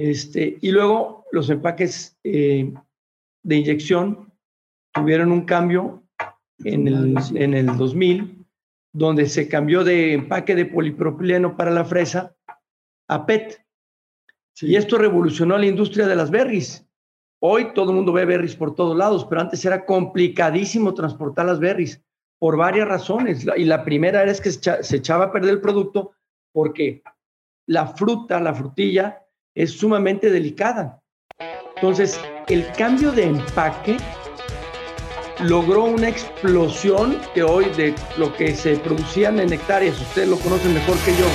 Este, y luego los empaques eh, de inyección tuvieron un cambio en el, en el 2000, donde se cambió de empaque de polipropileno para la fresa a PET. Y esto revolucionó la industria de las berries. Hoy todo el mundo ve berries por todos lados, pero antes era complicadísimo transportar las berries por varias razones. Y la primera era es que se echaba a perder el producto porque la fruta, la frutilla, es sumamente delicada. Entonces, el cambio de empaque logró una explosión que hoy de lo que se producían en hectáreas, ustedes lo conocen mejor que yo,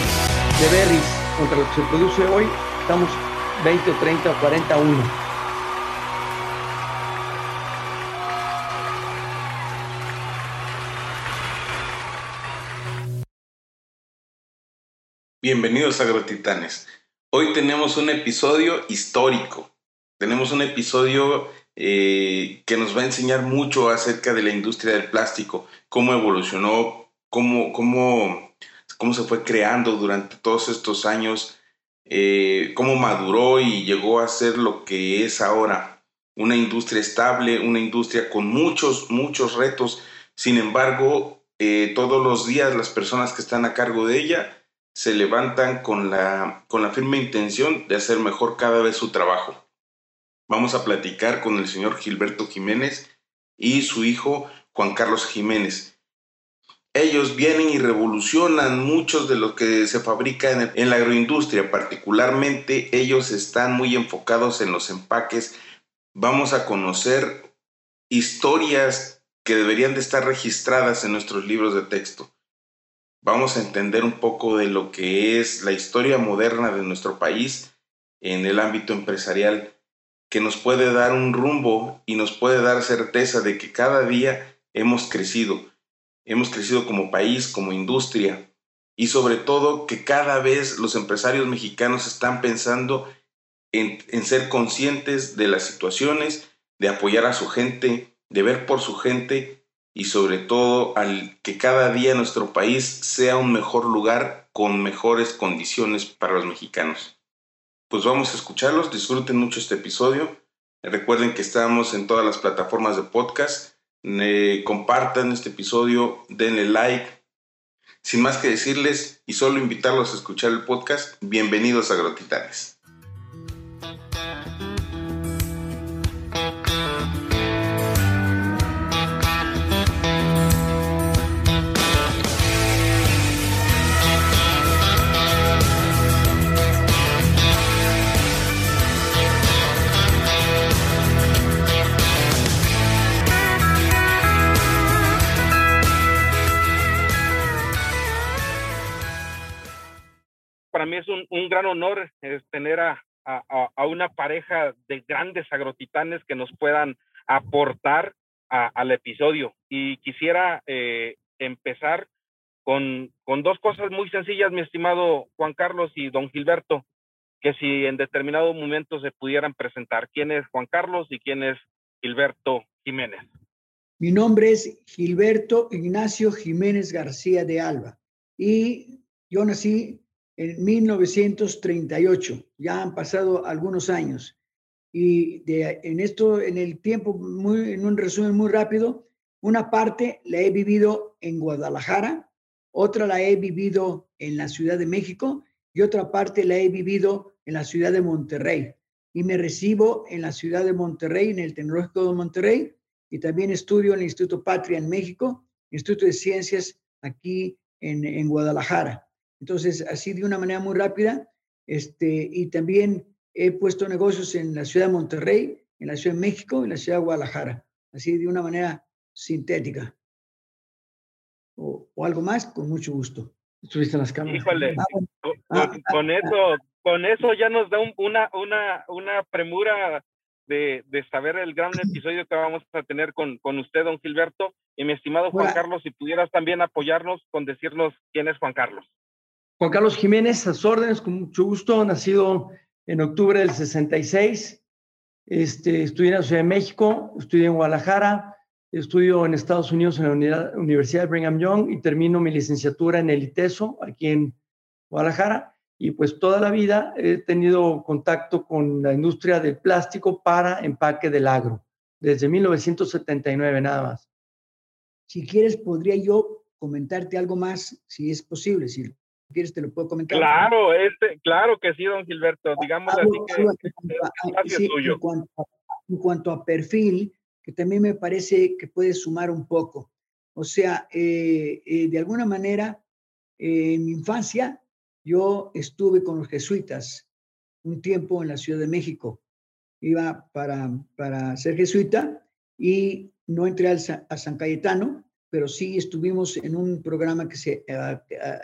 de berries contra lo que se produce hoy, estamos 20 o 30 o 40 a 1. Bienvenidos a Agrotitanes. Hoy tenemos un episodio histórico. Tenemos un episodio eh, que nos va a enseñar mucho acerca de la industria del plástico, cómo evolucionó, cómo, cómo, cómo se fue creando durante todos estos años, eh, cómo maduró y llegó a ser lo que es ahora. Una industria estable, una industria con muchos, muchos retos. Sin embargo, eh, todos los días las personas que están a cargo de ella se levantan con la, con la firme intención de hacer mejor cada vez su trabajo. Vamos a platicar con el señor Gilberto Jiménez y su hijo Juan Carlos Jiménez. Ellos vienen y revolucionan muchos de lo que se fabrica en, en la agroindustria, particularmente ellos están muy enfocados en los empaques. Vamos a conocer historias que deberían de estar registradas en nuestros libros de texto vamos a entender un poco de lo que es la historia moderna de nuestro país en el ámbito empresarial, que nos puede dar un rumbo y nos puede dar certeza de que cada día hemos crecido, hemos crecido como país, como industria, y sobre todo que cada vez los empresarios mexicanos están pensando en, ser conscientes de las situaciones, de apoyar a su gente, de ver por su gente y sobre todo al que cada día nuestro país sea un mejor lugar con mejores condiciones para los mexicanos. Pues vamos a escucharlos, disfruten mucho este episodio. Recuerden que estamos en todas las plataformas de podcast. compartan este episodio, denle like. Sin más que decirles y solo invitarlos a escuchar el podcast, bienvenidos a Grotitanes. Mí es un, gran honor tener a, una pareja de grandes agrotitanes que nos puedan aportar al episodio. Y quisiera eh, empezar con, con, dos cosas muy sencillas, mi estimado Juan Carlos y don Gilberto, que si en determinado momento se pudieran presentar. ¿Quién es Juan Carlos y quién es Gilberto Jiménez? Mi nombre es Gilberto Ignacio Jiménez García de Alba y yo nací en 1938. Ya han pasado algunos años. Y en esto, en el tiempo, muy, en un resumen muy rápido, una parte la he vivido en Guadalajara, otra la he vivido en la Ciudad de México y otra parte la he vivido en la ciudad de Monterrey. Y me recibo en la ciudad de Monterrey, en el Tecnológico de Monterrey, y también estudio en el Instituto Patria en México, Instituto de Ciencias aquí en, en Guadalajara. Entonces, así de una manera muy rápida, este, y también he puesto negocios en la ciudad de Monterrey, en la ciudad de México y en la ciudad de Guadalajara, así de una manera sintética. O, algo más, con mucho gusto. Estuviste en las cámaras. Híjole, ah, ah, ah, con, eso, con eso ya nos da una, una, una premura de, de, saber el gran episodio que vamos a tener con, con usted, don Gilberto. Y mi estimado Juan Carlos, si pudieras también apoyarnos con decirnos quién es Juan Carlos. Juan Carlos Jiménez, a sus órdenes, con mucho gusto, nacido en octubre del 66. Este, estudié en la Ciudad de México, estudié en Guadalajara, estudio en Estados Unidos en la Universidad de Brigham Young y termino mi licenciatura en el ITESO, aquí en Guadalajara. y pues toda la vida he tenido contacto con la industria del plástico para empaque del agro, desde 1979 nada más. Si quieres, podría yo comentarte algo más, si es posible, si quieres te lo puedo comentar. Claro, este, claro que sí, don Gilberto, digamos así que En cuanto, en cuanto a perfil, que también me parece que puede sumar un poco. O sea, eh, eh, de alguna manera, eh, en mi infancia, yo estuve con los jesuitas un tiempo en la Ciudad de México. Iba para, para ser jesuita y no entré al, a San Cayetano, pero sí estuvimos en un programa que se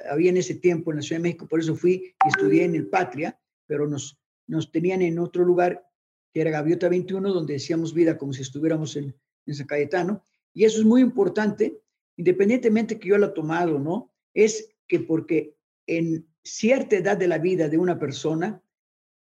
había en ese tiempo en la Ciudad de México, por eso fui y estudié en el Patria, pero nos, nos tenían en otro lugar que era Gaviota 21, donde decíamos vida como si estuviéramos en, en San Cayetano. Y eso es muy importante, independientemente que yo lo he tomado, ¿no? Es que porque en cierta edad de la vida de una persona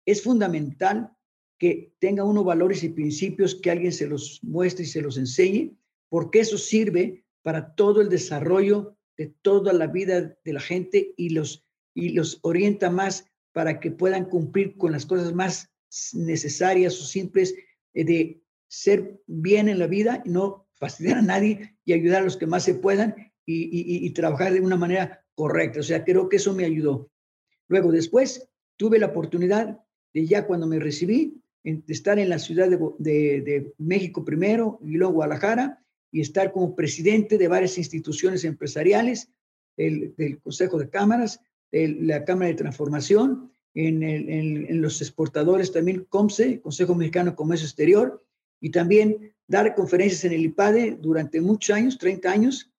es fundamental que tenga unos valores y principios que alguien se los muestre y se los enseñe, porque eso sirve para todo el desarrollo de toda la vida de la gente y los, y los orienta más para que puedan cumplir con las cosas más necesarias o simples eh, de ser bien en la vida y no fastidiar a nadie y ayudar a los que más se puedan y, trabajar de una manera correcta. O sea, creo que eso me ayudó. Luego, después, tuve la oportunidad de ya cuando me recibí, de estar en la Ciudad de, México primero y luego Guadalajara y estar como presidente de varias instituciones empresariales, el, del Consejo de Cámaras, la Cámara de Transformación, en, los exportadores también, COMSE, Consejo Mexicano de Comercio Exterior, y también dar conferencias en el IPADE durante muchos años, 30 años.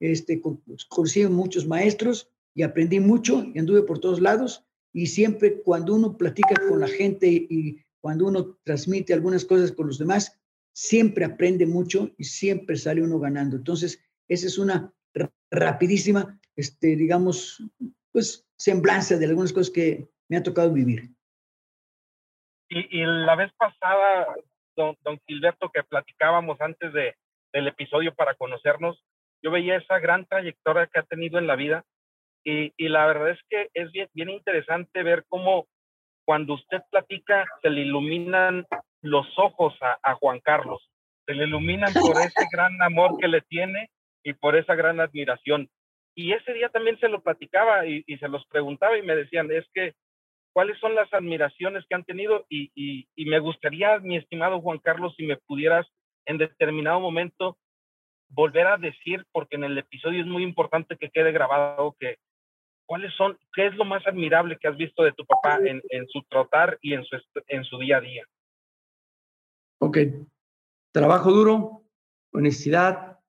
Este, conocí muchos maestros y aprendí mucho y anduve por todos lados. Y siempre cuando uno platica con la gente y cuando uno transmite algunas cosas con los demás, siempre aprende mucho y siempre sale uno ganando. Entonces, esa es una rapidísima, este, digamos, pues, semblanza de algunas cosas que me ha tocado vivir. Y, la vez pasada don, Gilberto, que platicábamos antes de, del episodio para conocernos, yo veía esa gran trayectoria que ha tenido en la vida y, y la verdad es que es bien interesante ver cómo cuando usted platica se le iluminan los ojos a, a Juan Carlos, se le iluminan por ese gran amor que le tiene y por esa gran admiración. Y ese día también se lo platicaba y, y, se los preguntaba y me decían, es que cuáles son las admiraciones que han tenido y, me gustaría, mi estimado Juan Carlos, si me pudieras en determinado momento volver a decir, porque en el episodio es muy importante que quede grabado, que cuáles son, qué es lo más admirable que has visto de tu papá en, su trotar y en su, en su día a día. Ok. Trabajo duro, honestidad,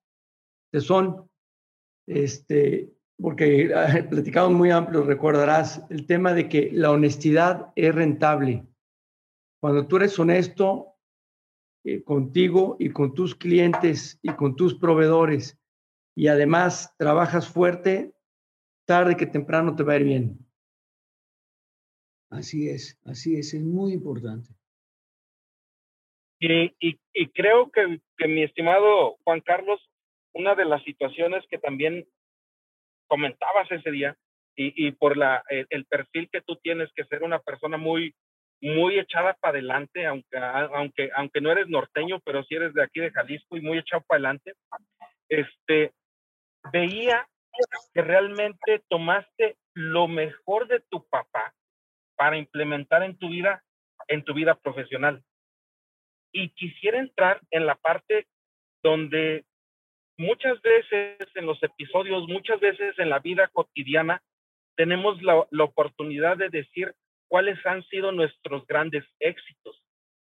tesón, este, porque ah, platicamos muy amplio, recordarás el tema de que la honestidad es rentable. Cuando tú eres honesto eh, contigo y con tus clientes y con tus proveedores y además trabajas fuerte, tarde que temprano te va a ir bien. Así es, así es, es muy importante. Y, y, creo que, que mi estimado Juan Carlos, una de las situaciones que también comentabas ese día y, y por la, el, perfil que tú tienes, que ser una persona muy, muy echada para adelante, aunque, aunque, aunque no eres norteño, pero sí eres de aquí de Jalisco y muy echado para adelante, este, veía que realmente tomaste lo mejor de tu papá para implementar en tu vida, en tu vida profesional. Y quisiera entrar en la parte donde muchas veces en los episodios, muchas veces en la vida cotidiana, tenemos la, oportunidad de decir cuáles han sido nuestros grandes éxitos.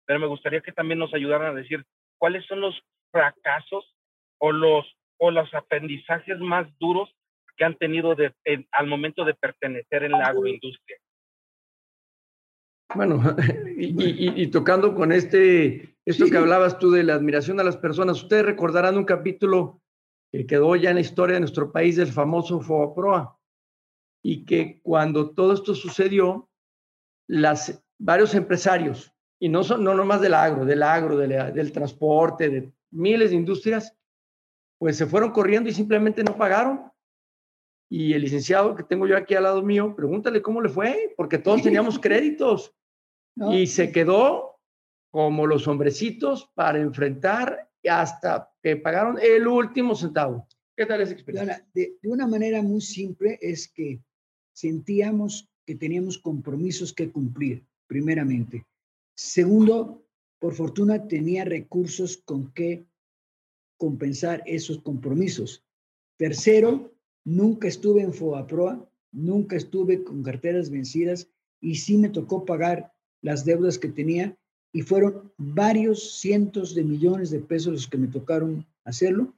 Pero me gustaría que también nos ayudaran a decir cuáles son los fracasos o los, o los aprendizajes más duros que han tenido de, al momento de pertenecer en la agroindustria. Bueno, y, tocando con este, esto que hablabas tú de la admiración a las personas, ustedes recordarán un capítulo que quedó ya en la historia de nuestro país del famoso FOAPROA, y que cuando todo esto sucedió, las, varios empresarios, y no, son, no nomás del agro, del agro, del transporte, de miles de industrias, pues se fueron corriendo y simplemente no pagaron. Y el licenciado que tengo yo aquí al lado mío, pregúntale cómo le fue, porque todos teníamos créditos. Y se quedó como los hombrecitos para enfrentar hasta que pagaron el último centavo. ¿Qué tal esa experiencia? De, de una manera muy simple es que sentíamos que teníamos compromisos que cumplir, primeramente. Segundo, por fortuna tenía recursos con que compensar esos compromisos. Tercero, nunca estuve en FOAPROA, nunca estuve con carteras vencidas y sí me tocó pagar las deudas que tenía y fueron varios cientos de millones de pesos los que me tocaron hacerlo,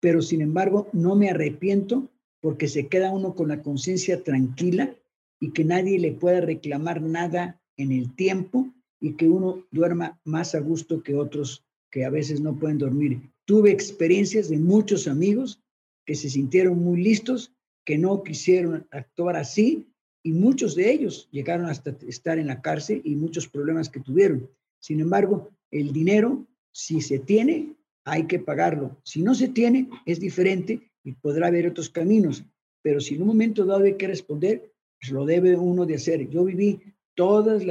pero sin embargo no me arrepiento porque se queda uno con la conciencia tranquila y que nadie le pueda reclamar nada en el tiempo y que uno duerma más a gusto que otros que a veces no pueden dormir. Tuve experiencias de muchos amigos que se sintieron muy listos, que no quisieron actuar así y muchos de ellos llegaron hasta estar en la cárcel y muchos problemas que tuvieron. Sin embargo, el dinero, si se tiene, hay que pagarlo. Si no se tiene, es diferente y podrá haber otros caminos. Pero si en un momento dado hay que responder, pues lo debe uno de hacer. Yo viví todos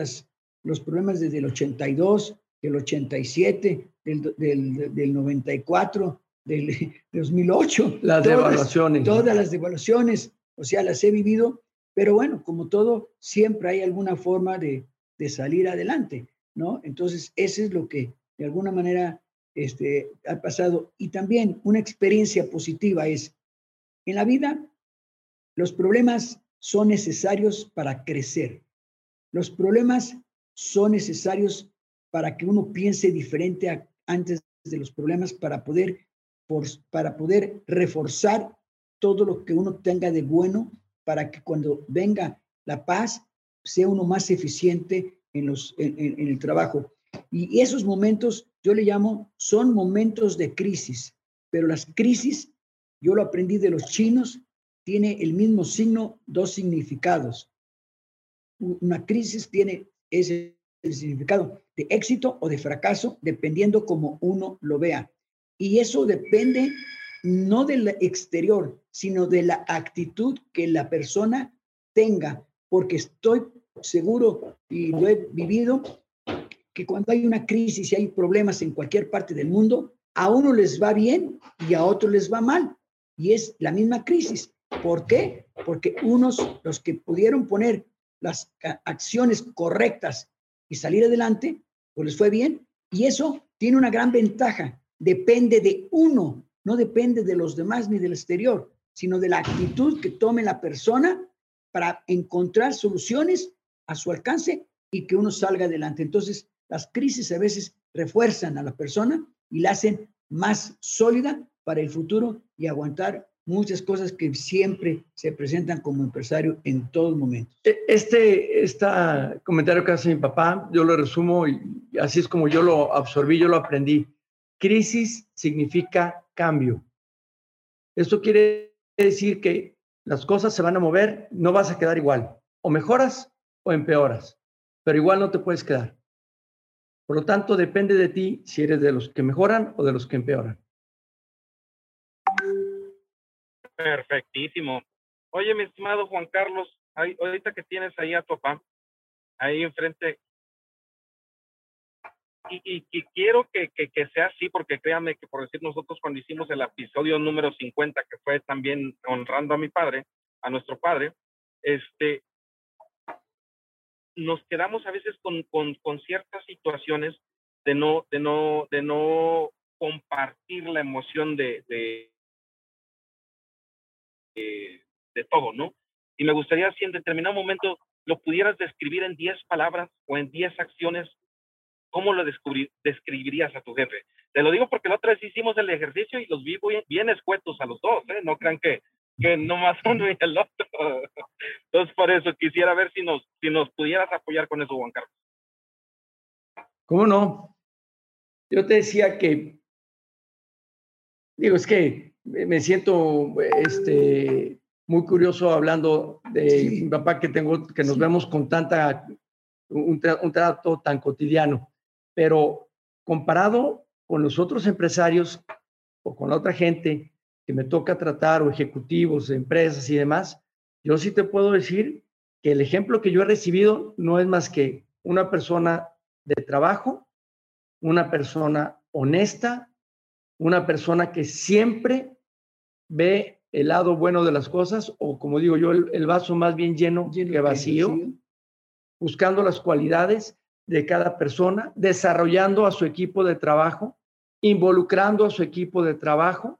los problemas desde el 82, del 87, del, del, del 94, del 2008. Las devaluaciones. Todas las devaluaciones, o sea, las he vivido, pero bueno, como todo, siempre hay alguna forma de, de salir adelante. ¿no? Entonces, eso es lo que de alguna manera este, ha pasado. Y también una experiencia positiva es, en la vida, los problemas son necesarios para crecer. Los problemas son necesarios para que uno piense diferente antes de los problemas, para poder, para poder reforzar todo lo que uno tenga de bueno, para que cuando venga la paz sea uno más eficiente en, los, en, el trabajo. Y esos momentos, yo le llamo, son momentos de crisis, pero las crisis, yo lo aprendí de los chinos, tiene el mismo signo, dos significados. Una crisis tiene ese significado de éxito o de fracaso, dependiendo como uno lo vea. Y eso depende no del exterior, sino de la actitud que la persona tenga, porque estoy seguro y lo he vivido, que cuando hay una crisis y hay problemas en cualquier parte del mundo, a uno les va bien y a otro les va mal. Y es la misma crisis. ¿Por qué? Porque unos, los que pudieron poner las acciones correctas y salir adelante, pues les fue bien. Y eso tiene una gran ventaja. Depende de uno, no depende de los demás ni del exterior, sino de la actitud que tome la persona para encontrar soluciones a su alcance y que uno salga adelante. Entonces, las crisis a veces refuerzan a la persona y la hacen más sólida para el futuro y aguantar muchas cosas que siempre se presentan como empresario en todos momentos. E, este, este comentario que hace mi papá, yo lo resumo y así es como yo lo absorbí, yo lo aprendí. Crisis significa cambio. Esto quiere decir que las cosas se van a mover, no vas a quedar igual. O mejoras o empeoras, pero igual no te puedes quedar. Por lo tanto, depende de ti si eres de los que mejoran o de los que empeoran. Perfectísimo. Oye, mi estimado Juan Carlos, ahorita que tienes ahí a tu papá, ahí enfrente, y, y, quiero que, sea así, porque créame que por decir nosotros cuando hicimos el episodio número 50, que fue también honrando a mi padre, a nuestro padre, este, nos quedamos a veces con, con, con, ciertas situaciones de no, de no, de no compartir la emoción de, de, de, todo, ¿no? Y me gustaría si en determinado momento lo pudieras describir en 10 palabras o en 10 acciones, ¿cómo lo describirías a tu jefe? Te lo digo porque la otra vez hicimos el ejercicio y los vi bien, bien escuetos a los dos, ¿eh? No crean que, que nomás uno y el otro. Entonces, por eso quisiera ver si nos, si nos pudieras apoyar con eso, Juan Carlos. ¿Cómo no? Yo te decía que, digo, es que me siento este, muy curioso hablando de mi papá que tengo, que nos vemos con tanta, un, un trato tan cotidiano, pero comparado con los otros empresarios o con la otra gente, que me toca tratar o ejecutivos de empresas y demás, yo sí te puedo decir que el ejemplo que yo he recibido no es más que una persona de trabajo, una persona honesta, una persona que siempre ve el lado bueno de las cosas, o como digo yo, el, vaso más bien lleno, que vacío, buscando las cualidades de cada persona, desarrollando a su equipo de trabajo, involucrando a su equipo de trabajo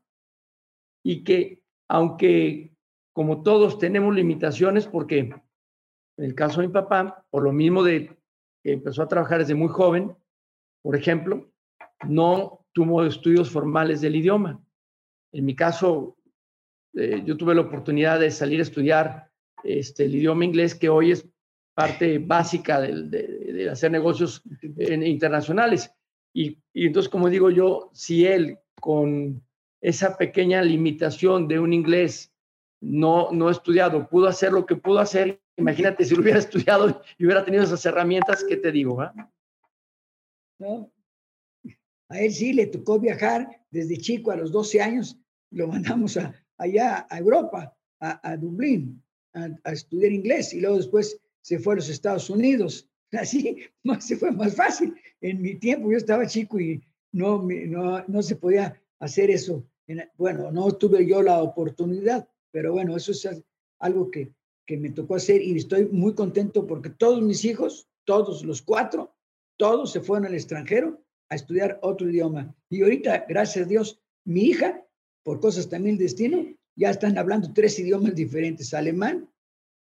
y que aunque como todos tenemos limitaciones, porque en el caso de mi papá, por lo mismo de que empezó a trabajar desde muy joven, por ejemplo, no tuvo estudios formales del idioma. En mi caso, eh, yo tuve la oportunidad de salir a estudiar este, el idioma inglés, que hoy es parte básica de, hacer negocios internacionales. Y, y, entonces, como digo yo, si él con esa pequeña limitación de un inglés no, no estudiado pudo hacer lo que pudo hacer, imagínate si lo hubiera estudiado y hubiera tenido esas herramientas, ¿qué te digo? No. A él sí le tocó viajar desde chico a los 12 años, lo mandamos a, allá a Europa, a, a Dublín, a, a, estudiar inglés y luego después se fue a los Estados Unidos. Así se fue más fácil. En mi tiempo yo estaba chico y no, no, no se podía hacer eso. Bueno, no tuve yo la oportunidad, pero bueno, eso es algo que, que me tocó hacer y estoy muy contento porque todos mis hijos, todos los cuatro, todos se fueron al extranjero a estudiar otro idioma. Y ahorita, gracias a Dios, mi hija, por cosas también destino, ya están hablando tres idiomas diferentes, alemán,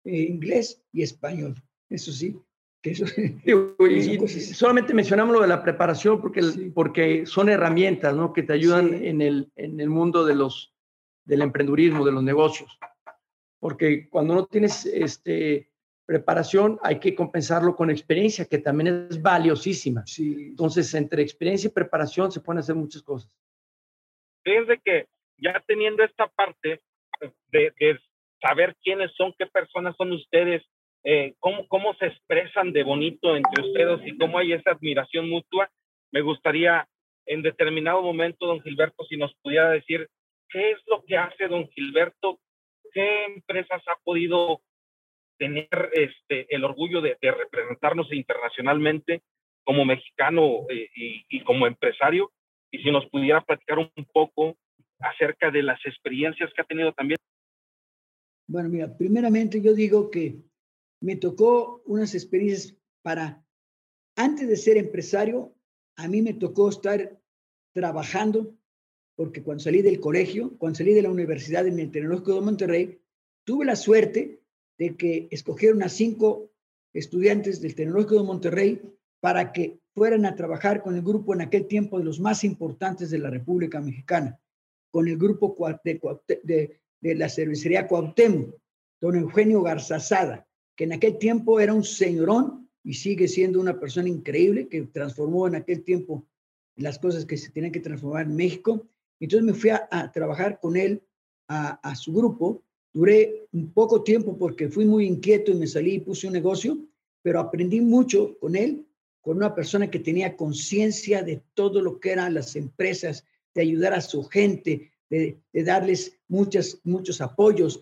eh, inglés y español. Eso sí, que eso, solamente mencionamos lo de la preparación porque, porque son herramientas ¿no? que te ayudan en, el, en el mundo de los, del emprendurismo, de los negocios. Porque cuando no tienes este, preparación hay que compensarlo con experiencia, que también es valiosísima. Entonces, entre experiencia y preparación se pueden hacer muchas cosas. Fíjense que ya teniendo esta parte de, de saber quiénes son, qué personas son ustedes, eh, cómo, cómo se expresan de bonito entre ustedes y cómo hay esa admiración mutua. Me gustaría en determinado momento, don Gilberto, si nos pudiera decir qué es lo que hace don Gilberto, qué empresas ha podido tener este, el orgullo de, representarnos internacionalmente como mexicano eh, y, y, como empresario, y si nos pudiera platicar un poco acerca de las experiencias que ha tenido también bueno, mira, primeramente yo digo que me tocó unas experiencias para, antes de ser empresario, a mí me tocó estar trabajando, porque cuando salí del colegio, cuando salí de la universidad en el Tecnológico de Monterrey, tuve la suerte de que escogieron a cinco estudiantes del Tecnológico de Monterrey para que fueran a trabajar con el grupo en aquel tiempo de los más importantes de la República Mexicana, con el grupo de, de, de la cervecería Cuauhtémoc, don Eugenio Garzazada, que en aquel tiempo era un señorón y sigue siendo una persona increíble que transformó en aquel tiempo las cosas que se tenían que transformar en México. Entonces me fui a, trabajar con él, a, a, su grupo. Duré un poco tiempo porque fui muy inquieto y me salí y puse un negocio, pero aprendí mucho con él, con una persona que tenía conciencia de todo lo que eran las empresas, de ayudar a su gente, de, darles muchas, muchos apoyos.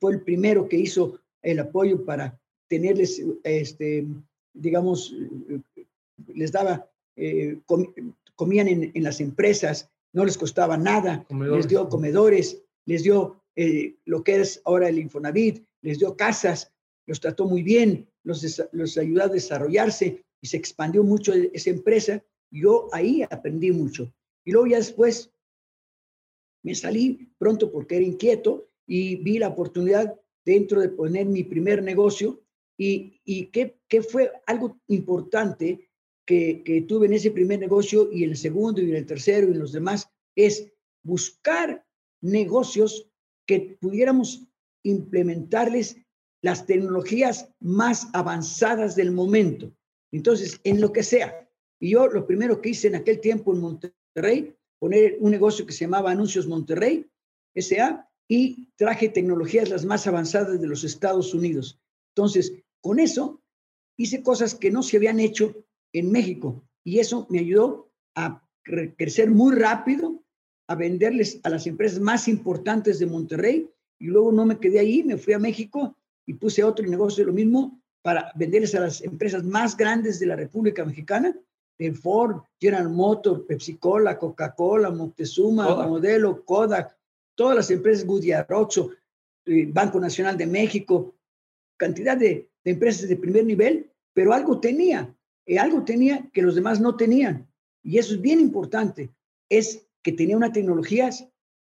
fue el primero que hizo el apoyo para tenerles, este, digamos, les daba, eh, comían en, las empresas, no les costaba nada, les dio comedores, les dio eh, lo que es ahora el Infonavit, les dio casas, los trató muy bien, los, los ayudó a desarrollarse y se expandió mucho esa empresa. Yo ahí aprendí mucho. Y luego ya después me salí pronto porque era inquieto y vi la oportunidad dentro de poner mi primer negocio y, y que, fue algo importante que, que, tuve en ese primer negocio y en el segundo y en el tercero y en los demás es buscar negocios que pudiéramos implementarles las tecnologías más avanzadas del momento. Entonces, en lo que sea. Y yo lo primero que hice en aquel tiempo en Monterrey poner un negocio que se llamaba Anuncios Monterrey, SA, y traje tecnologías las más avanzadas de los Estados Unidos. Entonces, con eso hice cosas que no se habían hecho en México y eso me ayudó a crecer muy rápido, a venderles a las empresas más importantes de Monterrey y luego no me quedé ahí, me fui a México y puse otro negocio de lo mismo para venderles a las empresas más grandes de la República Mexicana, Ford, General Motors, Pepsi Cola, Coca-Cola, Moctezuma, Modelo, Kodak, todas las empresas Goodyear, Oxxo, eh, Banco Nacional de México, cantidad de, empresas de primer nivel, pero algo tenía, eh, algo tenía que los demás no tenían. Y eso es bien importante, es que tenía unas tecnologías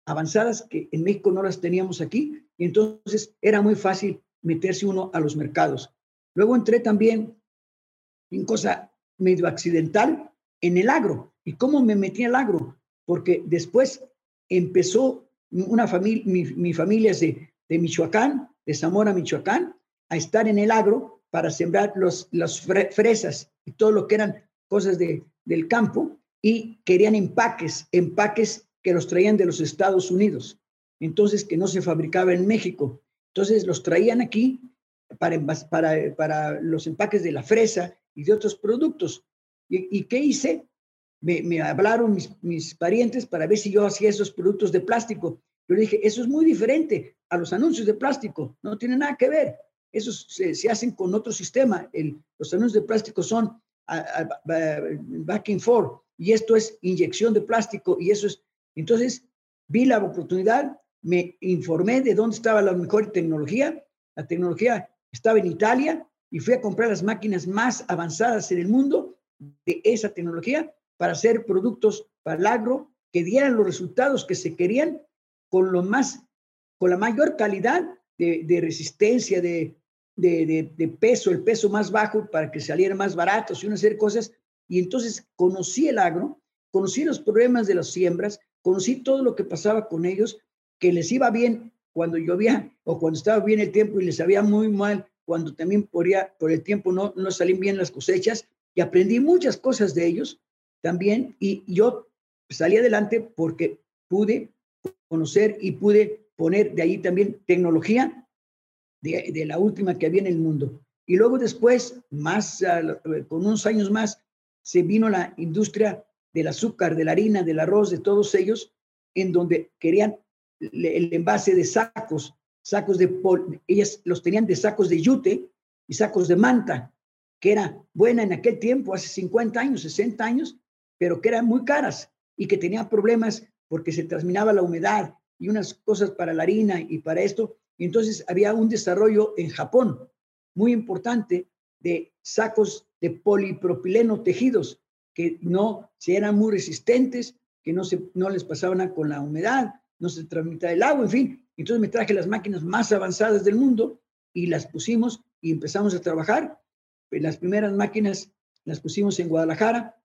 avanzadas que en México no las teníamos aquí, y entonces era muy fácil meterse uno a los mercados. Luego entré también en cosa medio accidental en el agro. ¿Y cómo me metí al agro? Porque después empezó una familia, mi, familia es de, de, Michoacán, de Zamora, Michoacán, a estar en el agro para sembrar los, las fresas y todo lo que eran cosas de, del campo y querían empaques, empaques que los traían de los Estados Unidos, entonces que no se fabricaba en México. Entonces los traían aquí para, para, para los empaques de la fresa y de otros productos. ¿Y, qué hice? Me, me hablaron mis, mis, parientes para ver si yo hacía esos productos de plástico. Yo le dije, eso es muy diferente a los anuncios de plástico, no tiene nada que ver. Esos se, se hacen con otro sistema. El, los anuncios de plástico son back and forth y esto es inyección de plástico y eso es. Entonces, vi la oportunidad, me informé de dónde estaba la mejor tecnología. La tecnología estaba en Italia y fui a comprar las máquinas más avanzadas en el mundo de esa tecnología para hacer productos para el agro que dieran los resultados que se querían con lo más, con la mayor calidad de, resistencia, de, de, peso, el peso más bajo para que salieran más baratos y una serie cosas. Y entonces conocí el agro, conocí los problemas de las siembras, conocí todo lo que pasaba con ellos, que les iba bien cuando llovía o cuando estaba bien el tiempo y les sabía muy mal cuando también por el tiempo no, no salían bien las cosechas. Y aprendí muchas cosas de ellos también. Y yo salí adelante porque pude conocer y pude poner de ahí también tecnología de, la última que había en el mundo. Y luego después, más, con unos años más, se vino la industria del azúcar, de la harina, del arroz, de todos ellos, en donde querían el envase de sacos, sacos de, ellas los tenían de sacos de yute y sacos de manta, que era buena en aquel tiempo, hace 50 años, 60 años, pero que eran muy caras y que tenían problemas porque se transminaba la humedad y unas cosas para la harina y para esto, y entonces había un desarrollo en Japón muy importante de sacos de polipropileno tejidos que no se eran muy resistentes, que no, se, no les pasaban con la humedad, no se transmitía el agua, en fin. Entonces me traje las máquinas más avanzadas del mundo y las pusimos y empezamos a trabajar. Las primeras máquinas las pusimos en Guadalajara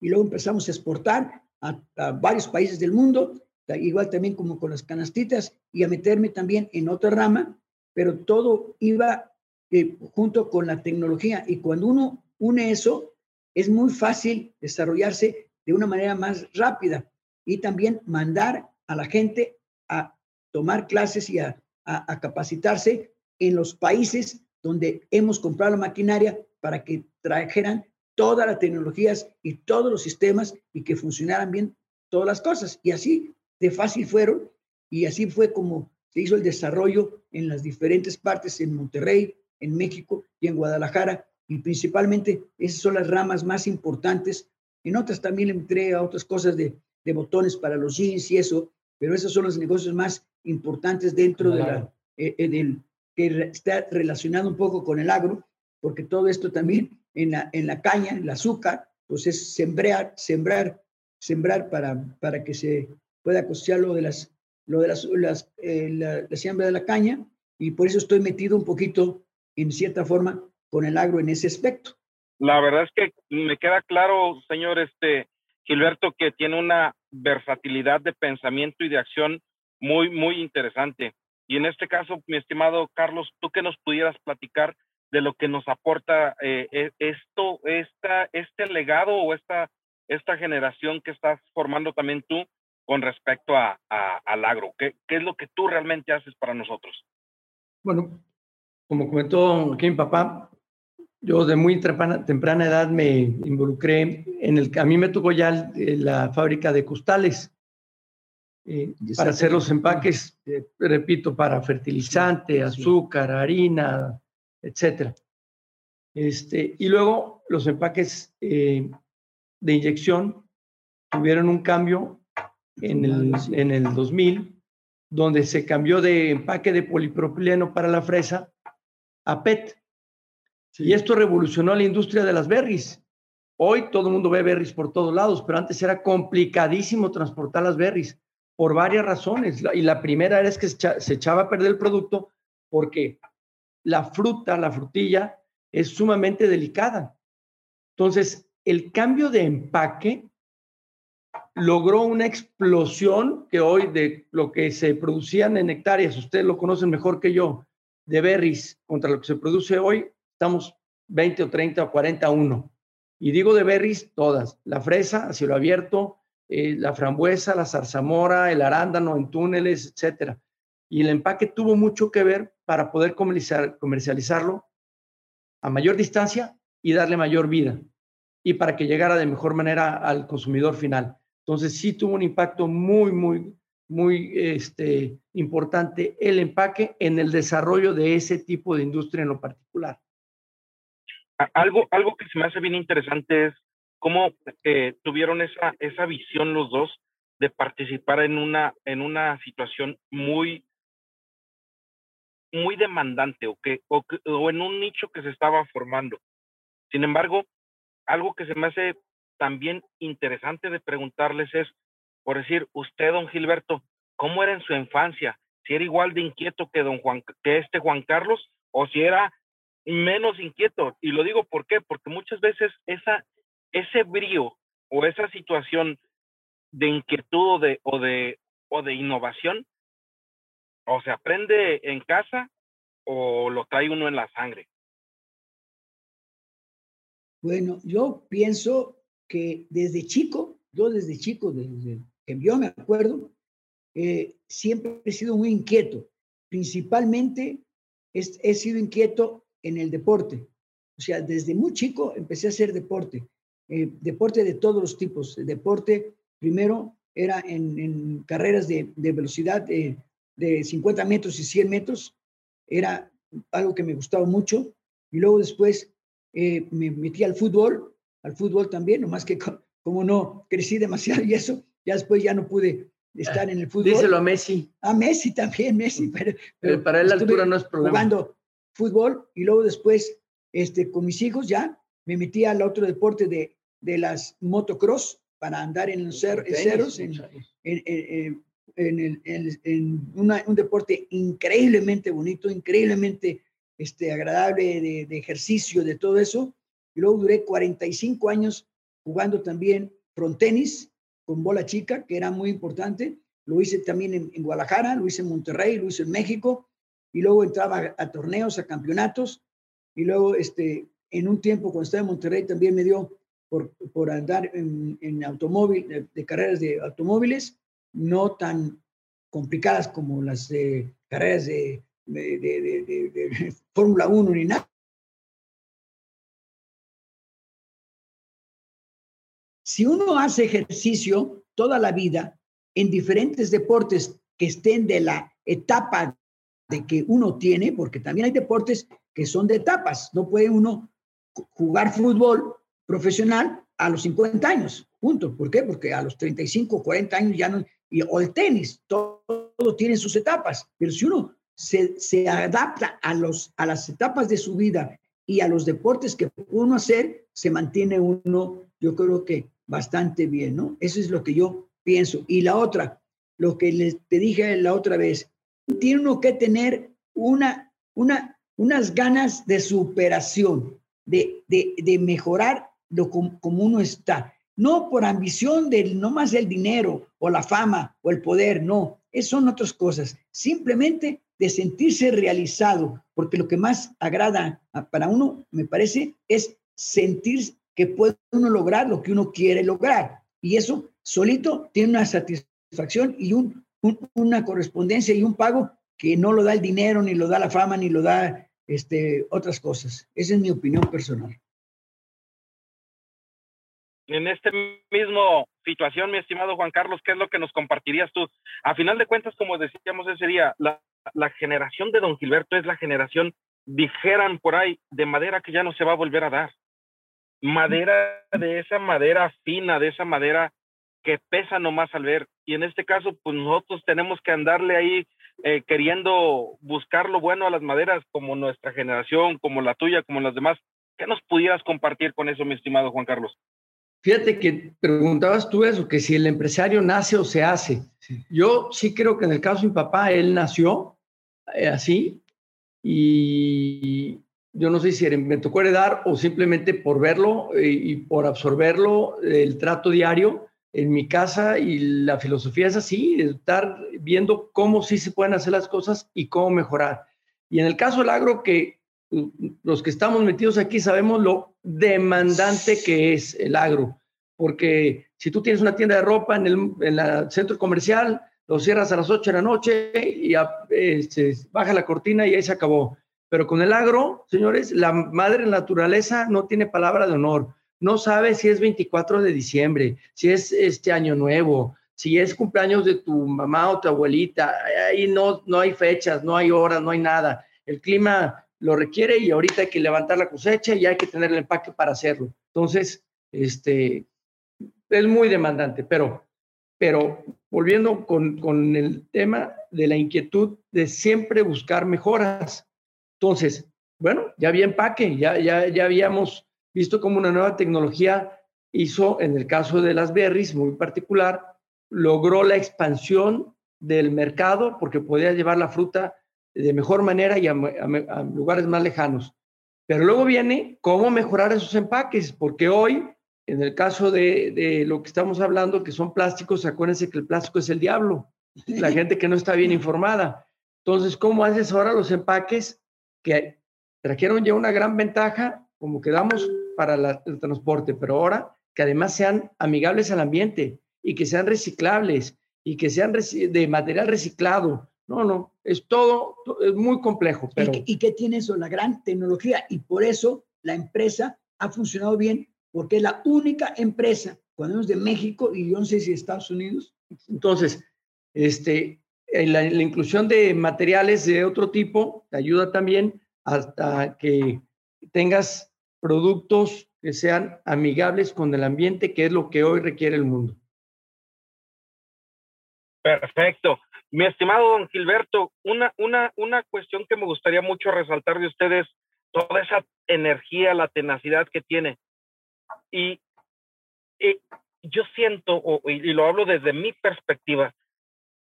y luego empezamos a exportar a, a varios países del mundo igual también como con las canastitas, y a meterme también en otra rama, pero todo iba eh, junto con la tecnología. Y cuando uno une eso, es muy fácil desarrollarse de una manera más rápida y también mandar a la gente a tomar clases y a, a capacitarse en los países donde hemos comprado la maquinaria para que trajeran todas las tecnologías y todos los sistemas y que funcionaran bien todas las cosas. Y así de fácil fueron y así fue como se hizo el desarrollo en las diferentes partes, en Monterrey, en México y en Guadalajara, y principalmente esas son las ramas más importantes. En otras también le entré a otras cosas de, de botones para los jeans y eso, pero esos son los negocios más importantes dentro de la, eh, eh, del, que está relacionado un poco con el agro, porque todo esto también en la, en la caña, el azúcar, pues es sembrar, sembrar, sembrar para, para que se pueda cosechar lo de las, lo de las, las eh, la, siembra de la caña y por eso estoy metido un poquito, en cierta forma, con el agro en ese aspecto. La verdad es que me queda claro, señor este, Gilberto, que tiene una versatilidad de pensamiento y de acción muy, muy interesante. Y en este caso, mi estimado Carlos, tú que nos pudieras platicar de lo que nos aporta eh, e, esto, esta, este legado o esta, esta generación que estás formando también tú con respecto a, al agro? ¿Qué, ¿Qué, es lo que tú realmente haces para nosotros? Bueno, como comentó aquí mi papá, yo de muy temprana, edad me involucré en el... A mí me tocó ya la fábrica de costales eh, para hacer los empaques, eh, repito, para fertilizante, azúcar, harina, etcétera. Este, y luego los empaques de inyección tuvieron un cambio en el, en el 2000, donde se cambió de empaque de polipropileno para la fresa a PET. Y esto revolucionó la industria de las berries. Hoy todo el mundo ve berries por todos lados, pero antes era complicadísimo transportar las berries por varias razones. Y la primera era que se echaba a perder el producto porque la fruta, la frutilla, es sumamente delicada. Entonces, el cambio de empaque logró una explosión que hoy de lo que se producían en hectáreas, ustedes lo conocen mejor que yo, de berries contra lo que se produce hoy, estamos 20 o 30 o 40 a 1. Y digo de berries todas, la fresa a cielo abierto, eh, la frambuesa, la zarzamora, el arándano en túneles, etcétera. Y el empaque tuvo mucho que ver para poder comercializarlo a mayor distancia y darle mayor vida y para que llegara de mejor manera al consumidor final. Entonces sí tuvo un impacto muy, muy, muy este, importante el empaque en el desarrollo de ese tipo de industria en lo particular. Algo, algo que se me hace bien interesante es cómo eh, tuvieron esa, esa visión los dos de participar en una, en una situación muy, muy demandante o, que, o, o en un nicho que se estaba formando. Sin embargo, algo que se me hace también interesante de preguntarles es, por decir, usted, don Gilberto, ¿cómo era en su infancia? Si era igual de inquieto que don Juan, que este Juan Carlos, o si era menos inquieto. Y lo digo por qué, porque muchas veces esa, ese brío o esa situación de inquietud o de, o de, o de innovación, o se aprende en casa o lo trae uno en la sangre. Bueno, yo pienso que desde chico, yo desde chico, desde que yo me acuerdo, eh, siempre he sido muy inquieto. Principalmente he sido inquieto en el deporte. O sea, desde muy chico empecé a hacer deporte, eh, deporte de todos los tipos. El deporte primero era en, carreras de, velocidad de, 50 metros y 100 metros, era algo que me gustaba mucho. Y luego después eh, me metí al fútbol, al fútbol también, nomás que como no crecí demasiado y eso, ya después ya no pude estar en el fútbol. Díselo a Messi. A Messi también, Messi. Pero, para él la altura no es problema. Jugando fútbol y luego después este, con mis hijos ya me metí al otro deporte de, de las motocross para andar en los cerros, en, en, en, en un deporte increíblemente bonito, increíblemente este, agradable de, de, ejercicio, de todo eso. Y luego duré 45 años jugando también frontenis con bola chica, que era muy importante. Lo hice también en, en Guadalajara, lo hice en Monterrey, lo hice en México y luego entraba a, torneos, a campeonatos, y luego este, en un tiempo cuando estaba en Monterrey también me dio por, por andar en, en automóvil, de, carreras de automóviles, no tan complicadas como las de carreras de, de, de Fórmula 1 ni nada. Si uno hace ejercicio toda la vida en diferentes deportes que estén de la etapa de que uno tiene, porque también hay deportes que son de etapas. No puede uno jugar fútbol profesional a los 50 años, punto. ¿Por qué? Porque a los 35, 40 años ya no, o el tenis, todo, tiene sus etapas. Pero si uno se, se, adapta a, los, a las etapas de su vida y a los deportes que uno hacer, se mantiene uno, yo creo que bastante bien, ¿no? Eso es lo que yo pienso. Y la otra, lo que les, te dije la otra vez, tiene uno que tener una, una, unas ganas de superación, de, de, de mejorar lo como, uno está. No por ambición de no más el dinero o la fama o el poder, no. Esas son otras cosas. Simplemente de sentirse realizado, porque lo que más agrada para uno, me parece, es sentir que puede uno lograr lo que uno quiere lograr. Y eso solito tiene una satisfacción y un, una correspondencia y un pago que no lo da el dinero, ni lo da la fama, ni lo da este, otras cosas. Esa es mi opinión personal. En este mismo situación, mi estimado Juan Carlos, ¿qué es lo que nos compartirías tú? A final de cuentas, como decíamos ese día, la, la generación de don Gilberto es la generación, dijeran por ahí, de madera que ya no se va a volver a dar. Madera de esa madera fina, de esa madera que pesa nomás al ver. Y en este caso, pues nosotros tenemos que andarle ahí eh, queriendo buscar lo bueno a las maderas, como nuestra generación, como la tuya, como las demás. ¿Qué nos pudieras compartir con eso, mi estimado Juan Carlos? Fíjate que preguntabas tú eso, que si el empresario nace o se hace. Yo sí creo que en el caso de mi papá, él nació eh, así y yo no sé si me tocó heredar o simplemente por verlo eh, y por absorberlo, el trato diario en mi casa y la filosofía es así, estar viendo cómo sí se pueden hacer las cosas y cómo mejorar. Y en el caso del agro, que los que estamos metidos aquí sabemos lo demandante que es el agro, porque si tú tienes una tienda de ropa en el, centro comercial, lo cierras a las 8 de la noche y se este, baja la cortina y ahí se acabó. Pero con el agro, señores, la madre naturaleza no tiene palabra de honor. No sabe si es 24 de diciembre, si es este año nuevo, si es cumpleaños de tu mamá o tu abuelita. Ahí no, no hay fechas, no hay horas, no hay nada. El clima lo requiere y ahorita hay que levantar la cosecha y hay que tener el empaque para hacerlo. Entonces, este, es muy demandante, pero, pero volviendo con, con el tema de la inquietud de siempre buscar mejoras. Entonces, bueno, ya había empaque, ya, ya, ya habíamos visto cómo una nueva tecnología hizo, en el caso de las berries, muy particular, logró la expansión del mercado porque podía llevar la fruta de mejor manera y a, lugares más lejanos. Pero luego viene cómo mejorar esos empaques, porque hoy, en el caso de, de, lo que estamos hablando, que son plásticos, acuérdense que el plástico es el diablo, la gente que no está bien informada. Entonces, ¿cómo haces ahora los empaques que trajeron ya una gran ventaja, como quedamos para el transporte, pero ahora que además sean amigables al ambiente y que sean reciclables y que sean de material reciclado, no, no, es todo, es muy complejo. Pero... ¿Y, qué, tiene eso? La gran tecnología. Y por eso la empresa ha funcionado bien, porque es la única empresa, cuando es de México y yo no sé si de Estados Unidos. Entonces, este, eh, la, la inclusión de materiales de otro tipo te ayuda también hasta que tengas productos que sean amigables con el ambiente, que es lo que hoy requiere el mundo. Perfecto. Mi estimado don Gilberto, una, una, una cuestión que me gustaría mucho resaltar de ustedes, toda esa energía, la tenacidad que tiene. Y, yo siento, y, lo hablo desde mi perspectiva,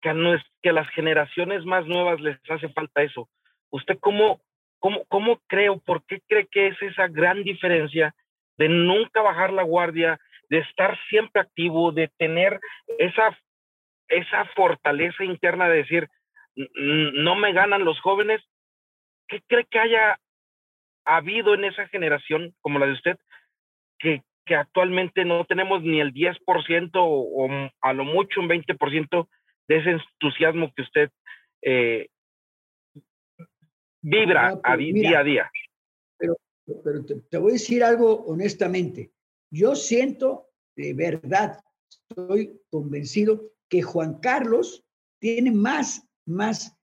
que a, no es, que a las generaciones más nuevas les hace falta eso. ¿Usted cómo, cómo, cómo cree o por qué cree que es esa gran diferencia de nunca bajar la guardia, de estar siempre activo, de tener esa esa fortaleza interna de decir, no me ganan los jóvenes, ¿qué cree que haya habido en esa generación como la de usted que, que actualmente no tenemos ni el 10% o, o, a lo mucho un 20% de ese entusiasmo que usted eh, vibra a día a día? Pero, pero te voy a decir algo honestamente. Yo siento de verdad, estoy convencido que Juan Carlos tiene más, más,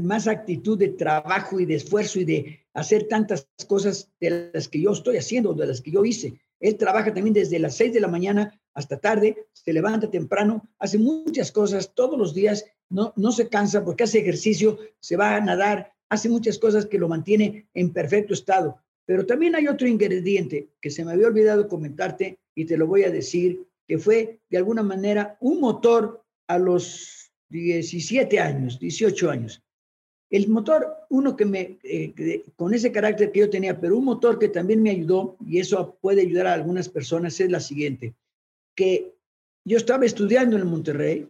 más actitud de trabajo y de esfuerzo y de hacer tantas cosas de las que yo estoy haciendo, de las que yo hice. Él trabaja también desde las 6 de la mañana hasta tarde, se levanta temprano, hace muchas cosas todos los días, no, no se cansa porque hace ejercicio, se va a nadar, hace muchas cosas que lo mantiene en perfecto estado. Pero también hay otro ingrediente que se me había olvidado comentarte y te lo voy a decir que fue de alguna manera un motor a los 17 años, 18 años. El motor, uno que me, eh, con ese carácter que yo tenía, pero un motor que también me ayudó, y eso puede ayudar a algunas personas, es la siguiente, que yo estaba estudiando en Monterrey,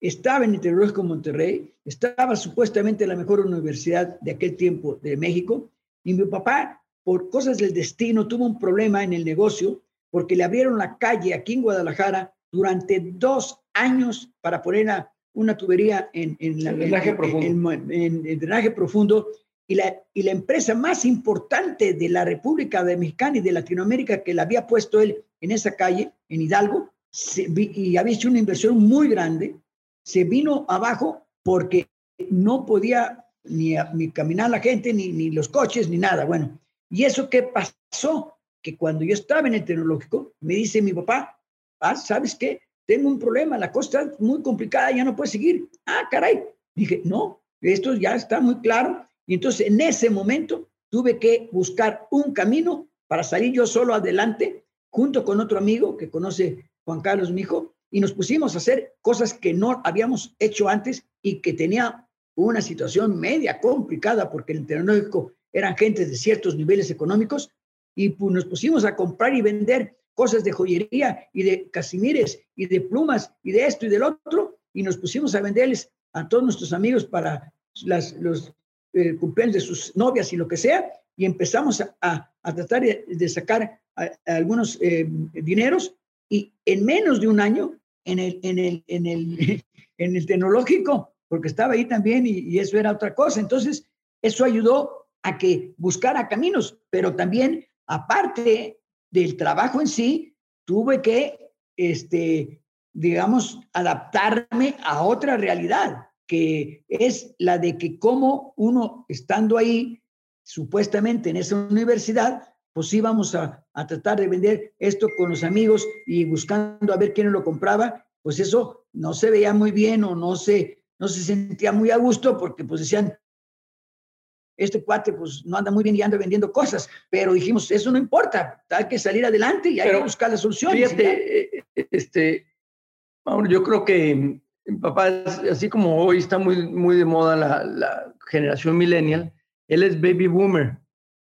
estaba en el Tecnológico Monterrey, estaba supuestamente en la mejor universidad de aquel tiempo de México, y mi papá, por cosas del destino, tuvo un problema en el negocio porque le abrieron la calle aquí en Guadalajara durante dos años para poner una, tubería en, en, el drenaje profundo. En, drenaje profundo y la, y la empresa más importante de la República de Mexicana y de Latinoamérica que la había puesto él en esa calle, en Hidalgo, y había hecho una inversión muy grande, se vino abajo porque no podía ni, ni caminar la gente, ni, ni los coches, ni nada. Bueno, ¿y eso qué pasó? Que cuando yo estaba en el tecnológico, me dice mi papá, ah, ¿sabes qué? Tengo un problema, la cosa está muy complicada, ya no puedo seguir. Ah, caray. Dije, no, esto ya está muy claro. Y entonces en ese momento tuve que buscar un camino para salir yo solo adelante, junto con otro amigo que conoce Juan Carlos, mi hijo, y nos pusimos a hacer cosas que no habíamos hecho antes y que tenía una situación media complicada porque el tecnológico eran gente de ciertos niveles económicos y pues nos pusimos a comprar y vender cosas de joyería y de casimires y de plumas y de esto y del otro y nos pusimos a venderles a todos nuestros amigos para las, los eh, cumpleaños de sus novias y lo que sea y empezamos a, a, tratar de, sacar algunos eh, dineros y en menos de un año en el, en el, en el, en el tecnológico, porque estaba ahí también y, y eso era otra cosa. Entonces, eso ayudó a que buscara caminos, pero también, aparte del trabajo en sí, tuve que, este, digamos, adaptarme a otra realidad, que es la de que como uno estando ahí, supuestamente en esa universidad, pues íbamos a, a tratar de vender esto con los amigos y buscando a ver quién lo compraba, pues eso no se veía muy bien o no se, no se sentía muy a gusto porque pues decían, este cuate pues no anda muy bien y anda vendiendo cosas, pero dijimos, eso no importa, hay que salir adelante y hay que buscar la solución. Fíjate, eh, este, yo creo que papá, así como hoy está muy, muy de moda la, la generación millennial, él es baby boomer.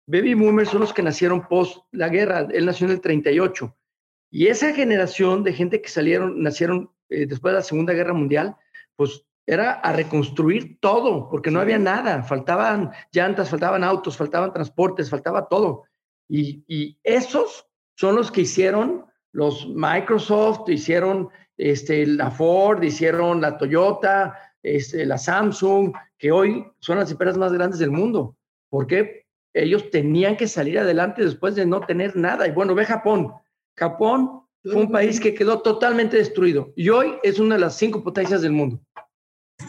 Baby boomers son los que nacieron post la guerra, él nació en el 38. Y esa generación de gente que salieron, nacieron eh, después de la Segunda Guerra Mundial, pues era a reconstruir todo, porque no había nada, faltaban llantas, faltaban autos, faltaban transportes, faltaba todo. Y, esos son los que hicieron los Microsoft, hicieron este, la Ford, hicieron la Toyota, este, la Samsung, que hoy son las empresas más grandes del mundo. porque Ellos tenían que salir adelante después de no tener nada. Y bueno, ve Japón. Japón fue un país que quedó totalmente destruido y hoy es una de las cinco potencias del mundo.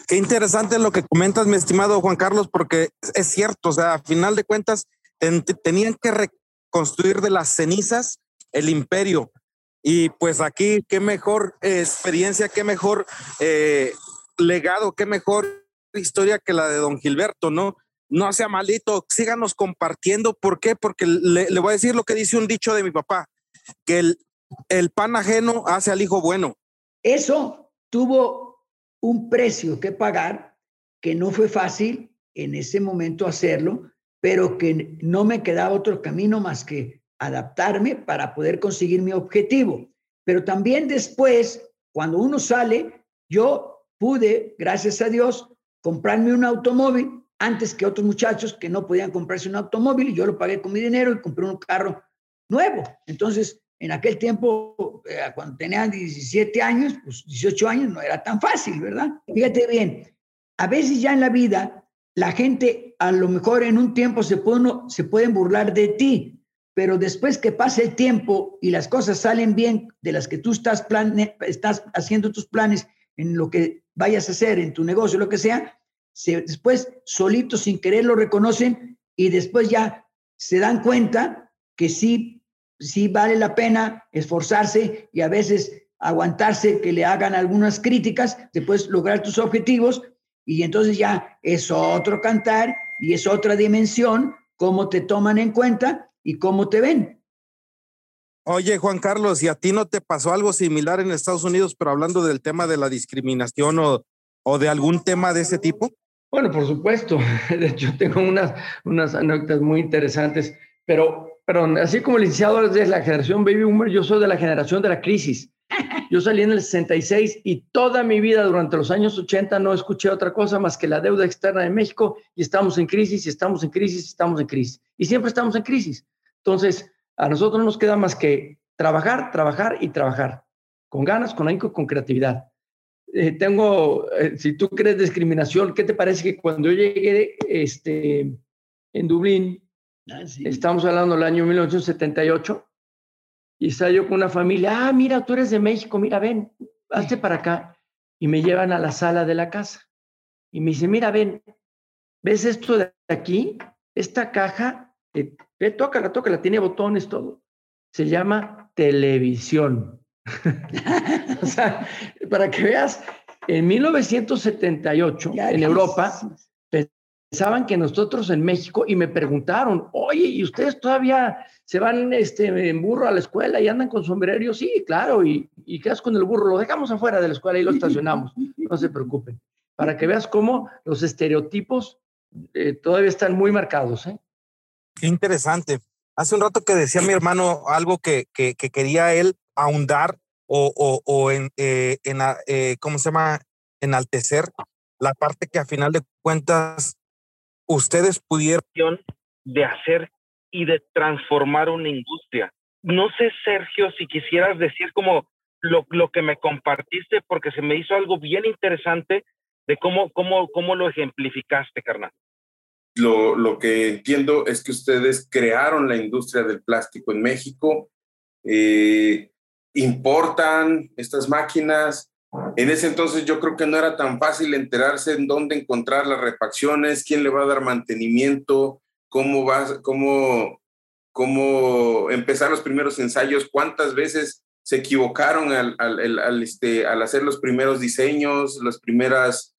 Qué interesante lo que comentas, mi estimado Juan Carlos, porque es cierto, o sea, a final de cuentas tenían que reconstruir de las cenizas el imperio. Y pues aquí, qué mejor experiencia, qué mejor eh, legado, qué mejor historia que la de don Gilberto, ¿no? No sea maldito, síganos compartiendo. ¿Por qué? Porque le, le voy a decir lo que dice un dicho de mi papá, que el, el pan ajeno hace al hijo bueno. Eso tuvo un precio que pagar, que no fue fácil en ese momento hacerlo, pero que no me quedaba otro camino más que adaptarme para poder conseguir mi objetivo. Pero también después, cuando uno sale, yo pude, gracias a Dios, comprarme un automóvil antes que otros muchachos que no podían comprarse un automóvil y yo lo pagué con mi dinero y compré un carro nuevo. Entonces, en aquel tiempo, eh, cuando tenía 17 años, pues 18 años no era tan fácil, ¿verdad? Fíjate bien, a veces ya en la vida la gente a lo mejor en un tiempo se, se pueden burlar de ti, pero después que pase el tiempo y las cosas salen bien de las que tú estás, plane, estás haciendo tus planes en lo que vayas a hacer, en tu negocio, lo que sea, se, después solitos sin querer lo reconocen y después ya se dan cuenta que sí sí vale la pena esforzarse y a veces aguantarse que le hagan algunas críticas, después lograr tus objetivos y entonces ya es otro cantar y es otra dimensión, cómo te toman en cuenta y cómo te ven. Oye, Juan Carlos, ¿y a ti no te pasó algo similar en Estados Unidos, pero hablando del tema de la discriminación o, o de algún tema de ese tipo? Bueno, por supuesto. De hecho, tengo unas, unas anécdotas muy interesantes, pero perdón, así como el licenciado de la generación baby boomer, yo soy de la generación de la crisis. Yo salí en el 66 y toda mi vida durante los años 80 no escuché otra cosa más que la deuda externa de México y estamos en crisis, y estamos en crisis, y estamos en crisis. Y siempre estamos en crisis. Entonces, a nosotros no nos queda más que trabajar, trabajar y trabajar. Con ganas, con ahínco, con creatividad. Eh, tengo, eh, si tú crees discriminación, ¿qué te parece que cuando yo llegué este, en Dublín, Ah, Estamos hablando del año 1978. y estaba yo con una familia, ah, mira, tú eres de México, mira, ven, hazte para acá. Y me llevan a la sala de la casa. Y me dice, mira, ven, ¿ves esto de aquí? Esta caja, eh, ve, tócala, tócala, tiene botones, todo. Se llama televisión. o sea, para que veas, en 1978, en Europa, pensaban que nosotros en México, y me preguntaron, oye, ¿y ustedes todavía se van este, en burro a la escuela y andan con sombrero? Sí, claro, y, y quedas con el burro, lo dejamos afuera de la escuela y lo estacionamos, no se preocupen, para que veas cómo los estereotipos eh, todavía están muy marcados. ¿eh? Qué interesante. Hace un rato que decía mi hermano algo que, que, que quería él ahondar o, o, o en, eh, en eh, ¿cómo se llama? Enaltecer la parte que a final de cuentas ustedes pudieron de hacer y de transformar una industria. No sé, Sergio, si quisieras decir como lo, lo que me compartiste, porque se me hizo algo bien interesante de cómo, cómo, cómo lo ejemplificaste, carnal. Lo, lo, que entiendo es que ustedes crearon la industria del plástico en México, eh, importan estas máquinas, en ese entonces yo creo que no era tan fácil enterarse en dónde encontrar las refacciones, quién le va a dar mantenimiento, cómo va, cómo, cómo empezar los primeros ensayos, cuántas veces se equivocaron al, al, al, este, al hacer los primeros diseños, las primeras,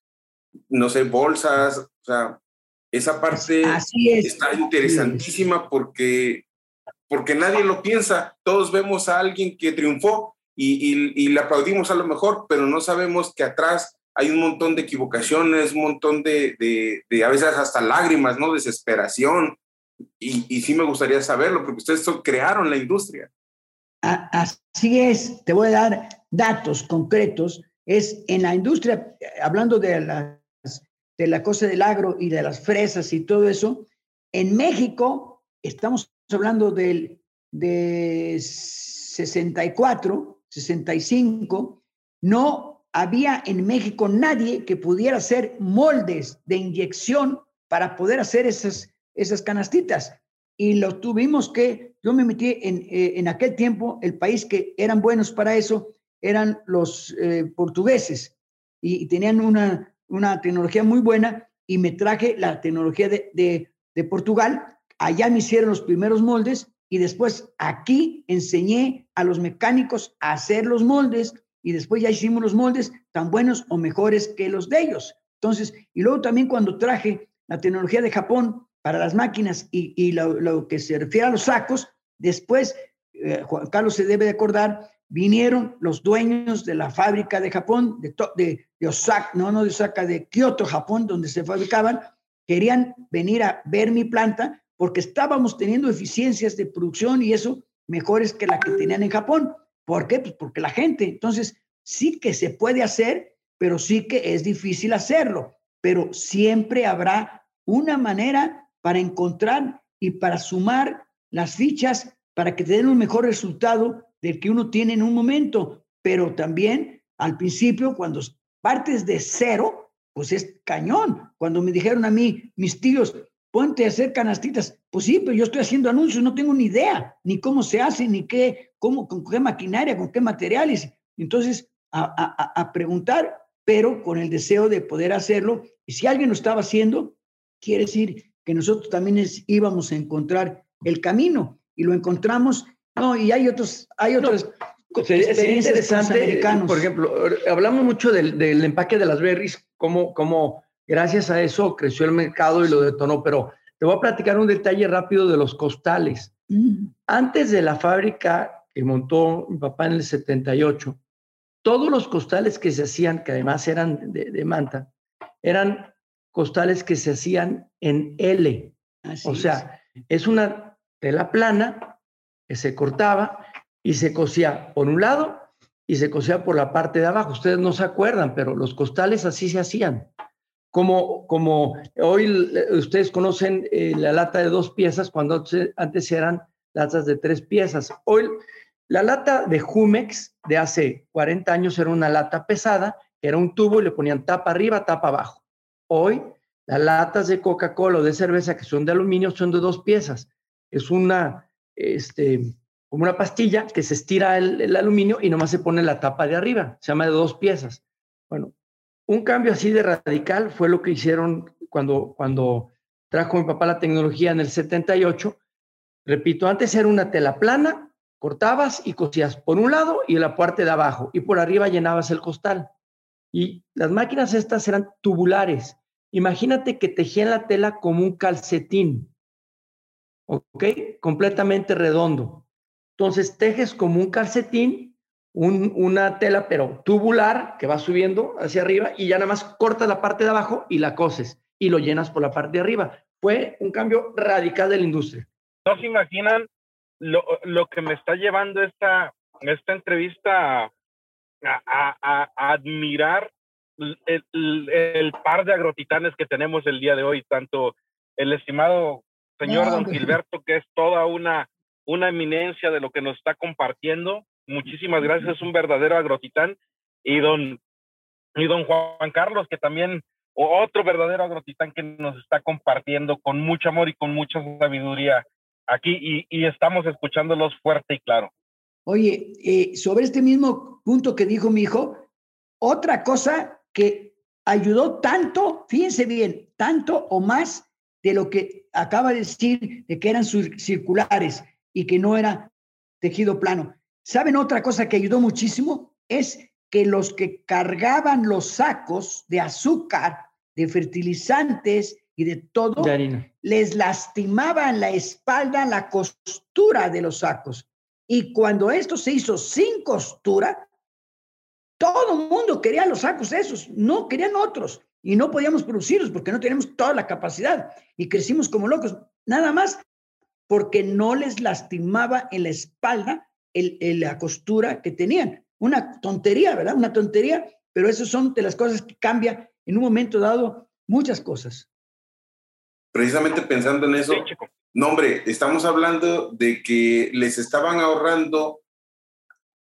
no sé, bolsas. O sea, esa parte está interesantísima porque, porque nadie lo piensa. Todos vemos a alguien que triunfó y, y, le aplaudimos a lo mejor, pero no sabemos que atrás hay un montón de equivocaciones, un montón de, de, de a veces hasta lágrimas, ¿no? Desesperación. Y, y, sí me gustaría saberlo, porque ustedes crearon la industria. Así es, te voy a dar datos concretos. Es en la industria, hablando de, las, de la cosa del agro y de las fresas y todo eso, en México estamos hablando del, de 64, 65, no había en México nadie que pudiera hacer moldes de inyección para poder hacer esas, esas canastitas. Y lo tuvimos que, yo me metí en, eh, en aquel tiempo, el país que eran buenos para eso eran los eh, portugueses y, tenían una, una tecnología muy buena y me traje la tecnología de, de, de Portugal. Allá me hicieron los primeros moldes y después aquí enseñé a los mecánicos a hacer los moldes y después ya hicimos los moldes tan buenos o mejores que los de ellos. Entonces, y luego también cuando traje la tecnología de Japón para las máquinas y, y lo, lo, que se refiere a los sacos, después, eh, Juan Carlos se debe de acordar, vinieron los dueños de la fábrica de Japón, de, de, de Osaka, no, no de Osaka, de Kioto, Japón, donde se fabricaban, querían venir a ver mi planta porque estábamos teniendo eficiencias de producción y eso mejores que la que tenían en Japón. ¿Por qué? Pues porque la gente, entonces, sí que se puede hacer, pero sí que es difícil hacerlo, pero siempre habrá una manera para encontrar y para sumar las fichas para que te den un mejor resultado del que uno tiene en un momento, pero también al principio, cuando partes de cero, pues es cañón. Cuando me dijeron a mí, mis tíos, ponte a hacer canastitas. Pues sí, pero yo estoy haciendo anuncios, no tengo ni idea, ni cómo se hace, ni qué, cómo, con qué maquinaria, con qué materiales. Entonces, a, a, a preguntar, pero con el deseo de poder hacerlo. Y si alguien lo estaba haciendo, quiere decir que nosotros también es, íbamos a encontrar el camino y lo encontramos. No, y hay otros, hay otros. No, sería, interesante, por ejemplo, hablamos mucho del, del, empaque de las berries, cómo, cómo Gracias a eso creció el mercado y lo detonó, pero te voy a platicar un detalle rápido de los costales. Mm. Antes de la fábrica que montó mi papá en el 78, todos los costales que se hacían, que además eran de, de manta, eran costales que se hacían en L. Así o sea, es. es una tela plana que se cortaba y se cosía por un lado y se cosía por la parte de abajo. Ustedes no se acuerdan, pero los costales así se hacían como, como hoy ustedes conocen eh, la lata de dos piezas, cuando antes eran latas de tres piezas. Hoy la lata de Jumex de hace 40 años era una lata pesada, era un tubo y le ponían tapa arriba, tapa abajo. Hoy las latas de Coca-Cola o de cerveza que son de aluminio son de dos piezas. Es una, este, como una pastilla que se estira el, el, aluminio y nomás se pone la tapa de arriba. Se llama de dos piezas. Bueno, un cambio así de radical fue lo que hicieron cuando, cuando trajo mi papá la tecnología en el 78. Repito, antes era una tela plana, cortabas y cosías por un lado y la parte de abajo y por arriba llenabas el costal. Y las máquinas estas eran tubulares. Imagínate que tejían la tela como un calcetín, ¿ok? Completamente redondo. Entonces tejes como un calcetín, una tela pero tubular que va subiendo hacia arriba y ya nada más cortas la parte de abajo y la coses y lo llenas por la parte de arriba. Fue un cambio radical de la industria. ¿No se imaginan lo, lo que me está llevando esta, esta entrevista a, admirar el, par de agrotitanes que tenemos el día de hoy, tanto el estimado señor don Gilberto, que es toda una, una eminencia de lo que nos está compartiendo. Muchísimas gracias, es un verdadero agrotitán. Y don, y don Juan Carlos, que también otro verdadero agrotitán que nos está compartiendo con mucho amor y con mucha sabiduría aquí y, estamos escuchándolos fuerte y claro. Oye, eh, sobre este mismo punto que dijo mi hijo, otra cosa que ayudó tanto, fíjense bien, tanto o más de lo que acaba de decir, de que eran circulares y que no era tejido plano. ¿Saben otra cosa que ayudó muchísimo? Es que los que cargaban los sacos de azúcar, de fertilizantes y de todo, les lastimaban la espalda, la costura de los sacos. Y cuando esto se hizo sin costura, todo el mundo quería los sacos esos, no querían otros. Y no podíamos producirlos porque no teníamos toda la capacidad. Y crecimos como locos, nada más porque no les lastimaba en la espalda el, la costura que tenían. Una tontería, ¿verdad? Una tontería, pero esas son de las cosas que cambian en un momento dado muchas cosas. Precisamente pensando en eso, no, hombre, estamos hablando de que les estaban ahorrando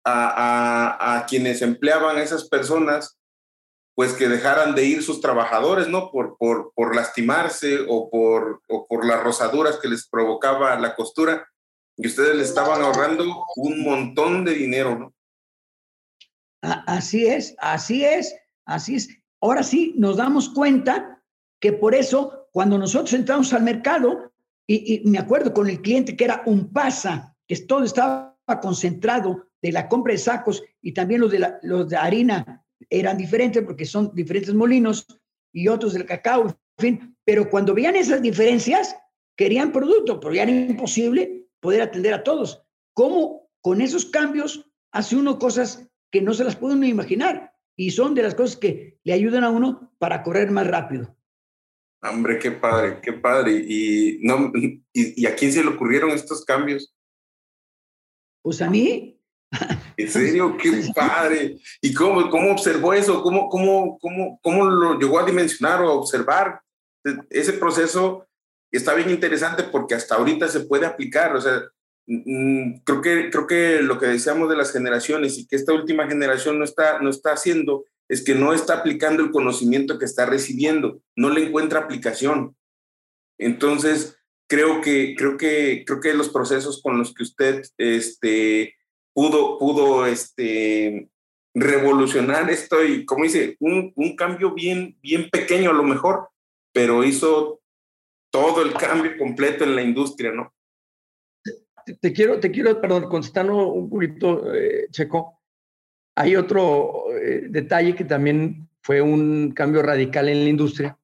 a, quienes empleaban a esas personas, pues que dejaran de ir sus trabajadores, ¿no? Por, por, por lastimarse o por, o por las rosaduras que les provocaba la costura. Y ustedes le estaban ahorrando un montón de dinero, ¿no? Así es, así es, así es. Ahora sí nos damos cuenta que por eso, cuando nosotros entramos al mercado, y, me acuerdo con el cliente que era un pasa, que todo estaba concentrado de la compra de sacos y también los de, la, los de harina eran diferentes porque son diferentes molinos y otros del cacao, en fin. Pero cuando veían esas diferencias, querían producto, pero ya era imposible poder atender a todos. ¿Cómo con esos cambios hace uno cosas que no se las puede uno imaginar? Y son de las cosas que le ayudan a uno para correr más rápido. Hombre, qué padre, qué padre. ¿Y, no, y, a quién se le ocurrieron estos cambios? Pues a mí. ¿En serio? ¡Qué padre! ¿Y cómo, cómo observó eso? ¿Cómo, cómo, cómo, ¿Cómo lo llegó a dimensionar o a observar? Ese proceso está bien interesante porque hasta ahorita se puede aplicar. O sea, creo que, creo que lo que decíamos de las generaciones y que esta última generación no está, no está haciendo es que no está aplicando el conocimiento que está recibiendo, no le encuentra aplicación. Entonces, creo que, creo que, creo que los procesos con los que usted este, pudo, pudo este, revolucionar esto y, como dice, un, un cambio bien, bien pequeño a lo mejor, pero hizo todo el cambio completo en la industria, ¿no? Te quiero, te quiero, perdón, contestando un poquito, eh, Checo. Hay otro eh, detalle que también fue un cambio radical en la industria.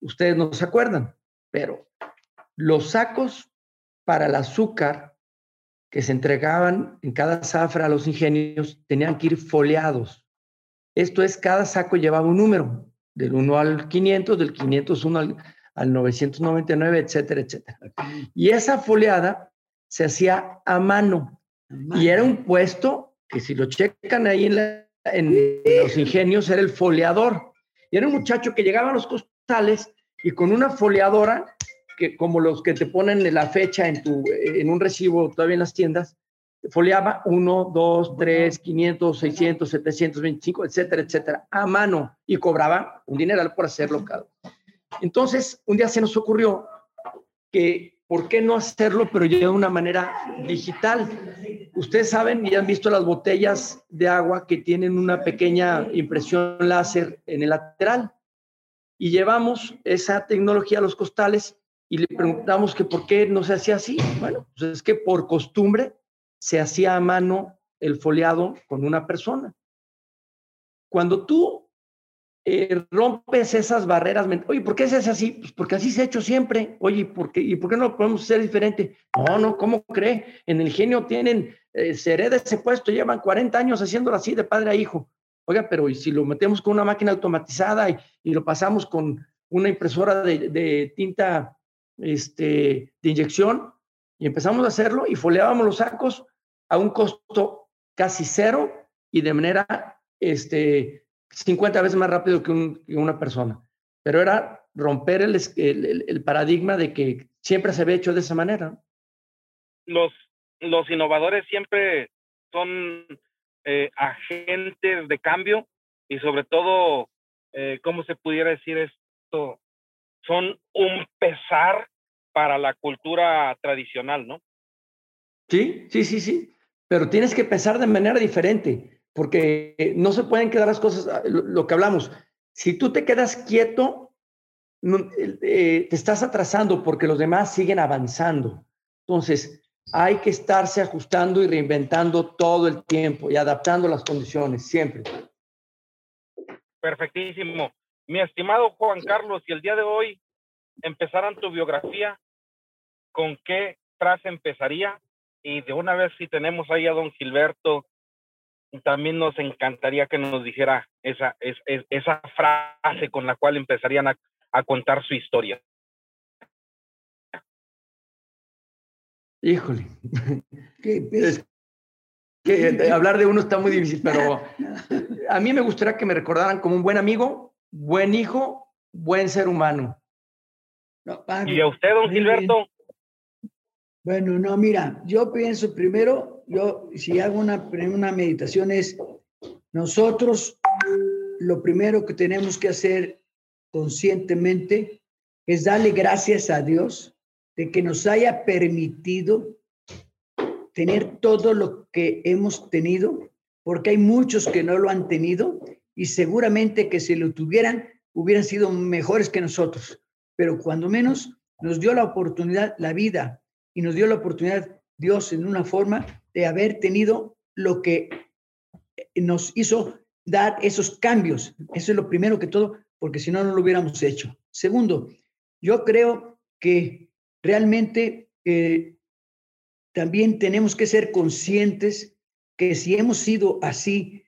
Ustedes no se acuerdan, pero los sacos para el azúcar que se entregaban en cada zafra a los ingenios tenían que ir foliados. Esto es, cada saco llevaba un número, del 1 al 500, del 501 al, al 999, etcétera, etcétera. Y esa foliada se hacía a mano. Y era un puesto que si lo checan ahí en, los ingenios, era el foliador. Y era un muchacho que llegaba a los costales y con una foliadora, que como los que te ponen la fecha en, tu, en un recibo todavía en las tiendas, foliaba 1, 2, 3, 500, 600, 725, etcétera, etcétera, a mano y cobraba un dineral por hacerlo cada. Entonces, un día se nos ocurrió que, ¿por qué no hacerlo, pero ya de una manera digital? ustedes saben y han visto las botellas de agua que tienen una pequeña impresión láser en el lateral. Y llevamos esa tecnología a los costales y le preguntamos que por qué no se hacía así. Bueno, pues es que por costumbre se hacía a mano el foliado con una persona. Cuando tú eh, rompes esas barreras, oye, ¿por qué se hace así? Pues porque así se ha hecho siempre. Oye, ¿por qué, ¿y por qué no podemos hacer diferente? No, no, ¿cómo cree? En el genio tienen, eh, se hereda ese puesto, llevan 40 años haciéndolo así de padre a hijo. Oiga, pero ¿y si lo metemos con una máquina automatizada y, y lo pasamos con una impresora de, de, tinta este, de inyección y empezamos a hacerlo y foliábamos los sacos a un costo casi cero y de manera este, 50 veces más rápido que, una persona. Pero era romper el, el, paradigma de que siempre se había hecho de esa manera. Los, los innovadores siempre son eh, agentes de cambio y sobre todo, eh, ¿cómo se pudiera decir esto? Son un pesar para la cultura tradicional, ¿no? Sí, sí, sí, sí. Pero tienes que pesar de manera diferente porque no se pueden quedar las cosas, ah, lo, que hablamos, si tú te quedas quieto, eh, te estás atrasando porque los demás siguen avanzando. Entonces, hay que estarse ajustando y reinventando todo el tiempo y adaptando las condiciones, siempre. Perfectísimo. Mi estimado Juan Carlos, si el día de hoy empezaran tu biografía, ¿con qué frase empezaría? Y de una vez si tenemos ahí a don Gilberto también nos encantaría que nos dijera esa, esa frase con la cual empezarían a, contar su historia. Híjole. que hablar de uno está muy difícil, pero a mí me gustaría que me recordaran como un buen amigo, buen hijo, buen ser humano. ¿Y a usted, don Gilberto? Bueno, no, mira, yo pienso primero, yo si hago una, una meditación es, nosotros lo primero que tenemos que hacer conscientemente es darle gracias a Dios de que nos haya permitido tener todo lo que hemos tenido, porque hay muchos que no lo han tenido y seguramente que si lo tuvieran hubieran sido mejores que nosotros, pero cuando menos nos dio la oportunidad, la vida, y nos dio la oportunidad Dios en una forma de haber tenido lo que nos hizo dar esos cambios. Eso es lo primero que todo, porque si no, no lo hubiéramos hecho. Segundo, yo creo que realmente eh, también tenemos que ser conscientes que si hemos sido así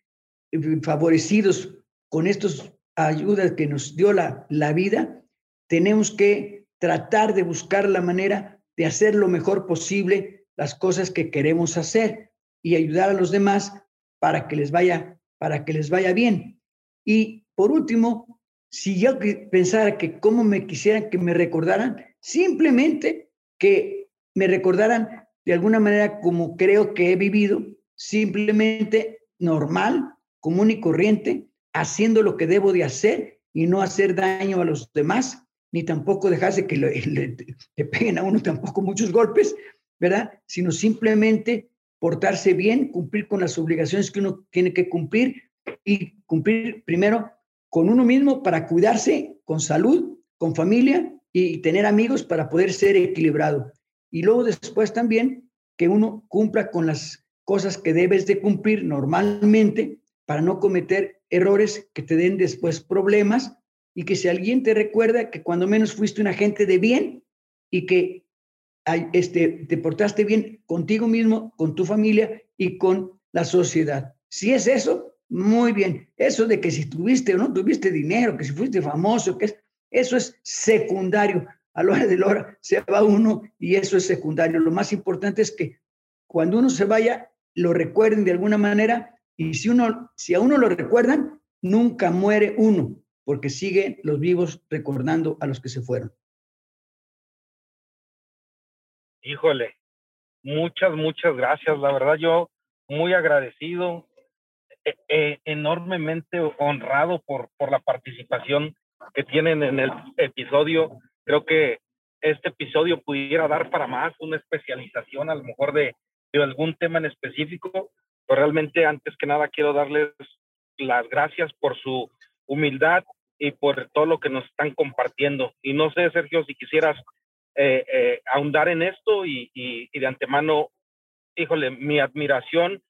eh, favorecidos con estas ayudas que nos dio la, la vida, tenemos que tratar de buscar la manera de hacer lo mejor posible las cosas que queremos hacer y ayudar a los demás para que les vaya, para que les vaya bien. Y por último, si yo pensara que cómo me quisieran que me recordaran, simplemente que me recordaran de alguna manera como creo que he vivido, simplemente normal, común y corriente, haciendo lo que debo de hacer y no hacer daño a los demás ni tampoco dejarse que le, peguen a uno tampoco muchos golpes, ¿verdad? Sino simplemente portarse bien, cumplir con las obligaciones que uno tiene que cumplir y cumplir primero con uno mismo para cuidarse con salud, con familia y tener amigos para poder ser equilibrado. Y luego después también que uno cumpla con las cosas que debes de cumplir normalmente para no cometer errores que te den después problemas y que si alguien te recuerda que cuando menos fuiste un agente de bien y que este, te portaste bien contigo mismo, con tu familia y con la sociedad. Si es eso, muy bien. Eso de que si tuviste o no tuviste dinero, que si fuiste famoso, que es, eso es secundario. A la hora de la hora se va uno y eso es secundario. Lo más importante es que cuando uno se vaya, lo recuerden de alguna manera y si, uno, si a uno lo recuerdan, nunca muere uno porque siguen los vivos recordando a los que se fueron. Híjole, muchas, muchas gracias. La verdad, yo muy agradecido, e, e, enormemente honrado por, por la participación que tienen en el episodio. Creo que este episodio pudiera dar para más, una especialización a lo mejor de, de algún tema en específico, pero realmente antes que nada quiero darles las gracias por su humildad y por todo lo que nos están compartiendo. Y no sé, Sergio, si quisieras eh, eh, ahondar en esto y, de antemano, híjole, mi admiración,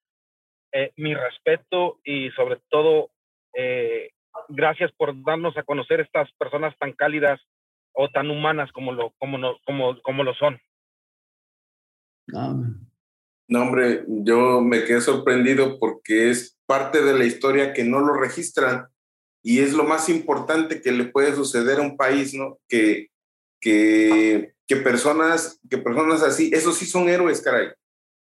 eh, mi respeto y sobre todo, gracias por darnos a conocer estas personas tan cálidas o tan humanas como lo, como no, como, como lo son. No, hombre, yo me quedé sorprendido porque es parte de la historia que no lo registran y es lo más importante que le puede suceder a un país, ¿no? Que, que, que personas, que personas así, esos sí son héroes, caray.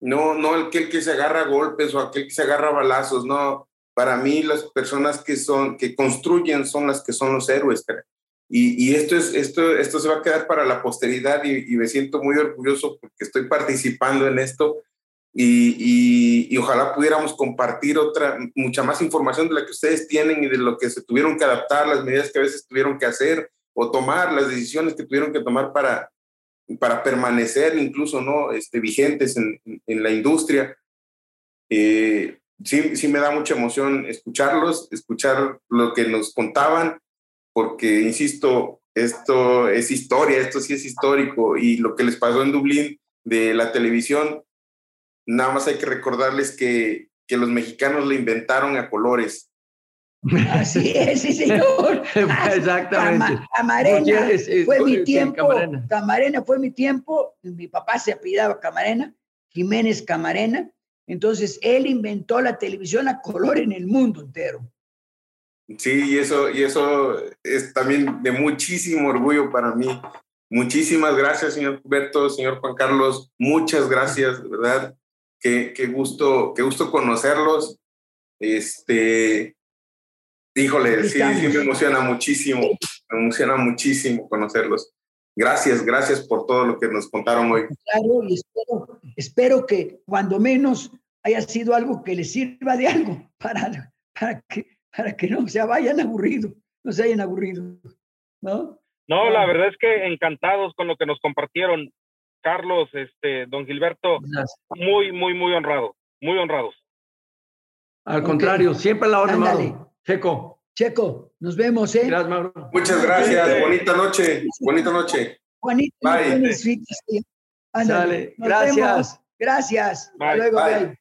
No, no aquel que se agarra golpes o aquel que se agarra balazos, no. Para mí las personas que son, que construyen son las que son los héroes, caray. Y, y, esto, es, esto, esto se va a quedar para la posteridad y, y, me siento muy orgulloso porque estoy participando en esto y, y, ojalá pudiéramos compartir otra, mucha más información de la que ustedes tienen y de lo que se tuvieron que adaptar, las medidas que a veces tuvieron que hacer o tomar, las decisiones que tuvieron que tomar para, para permanecer incluso no este, vigentes en, en la industria. Eh, sí, sí me da mucha emoción escucharlos, escuchar lo que nos contaban, porque, insisto, esto es historia, esto sí es histórico y lo que les pasó en Dublín de la televisión Nada más hay que recordarles que, que los mexicanos lo inventaron a colores. Así es, sí, señor. Exactamente. Camarena fue mi tiempo. Camarena. fue mi tiempo. Mi papá se apellidaba Camarena, Jiménez Camarena. Entonces, él inventó la televisión a color en el mundo entero. Sí, y eso, y eso es también de muchísimo orgullo para mí. Muchísimas gracias, señor Humberto, señor Juan Carlos. Muchas gracias, ¿verdad? qué, gusto, qué gusto conocerlos. Este, híjole, sí, sí me emociona muchísimo, me emociona muchísimo conocerlos. Gracias, gracias por todo lo que nos contaron hoy. Claro, y espero, espero que cuando menos haya sido algo que les sirva de algo para, para, que, para que no se vayan aburridos, no se hayan aburrido, ¿no? No, la verdad es que encantados con lo que nos compartieron. Carlos, este, don Gilberto, muy, muy, muy honrado, muy honrados. Al contrario, siempre la orden, Mauro. Checo. Checo, nos vemos, ¿eh? Gracias, Mauro. Muchas gracias, bonita noche, bonita noche. Juanito, Bye. Gracias. Gracias. Hasta luego. Bye.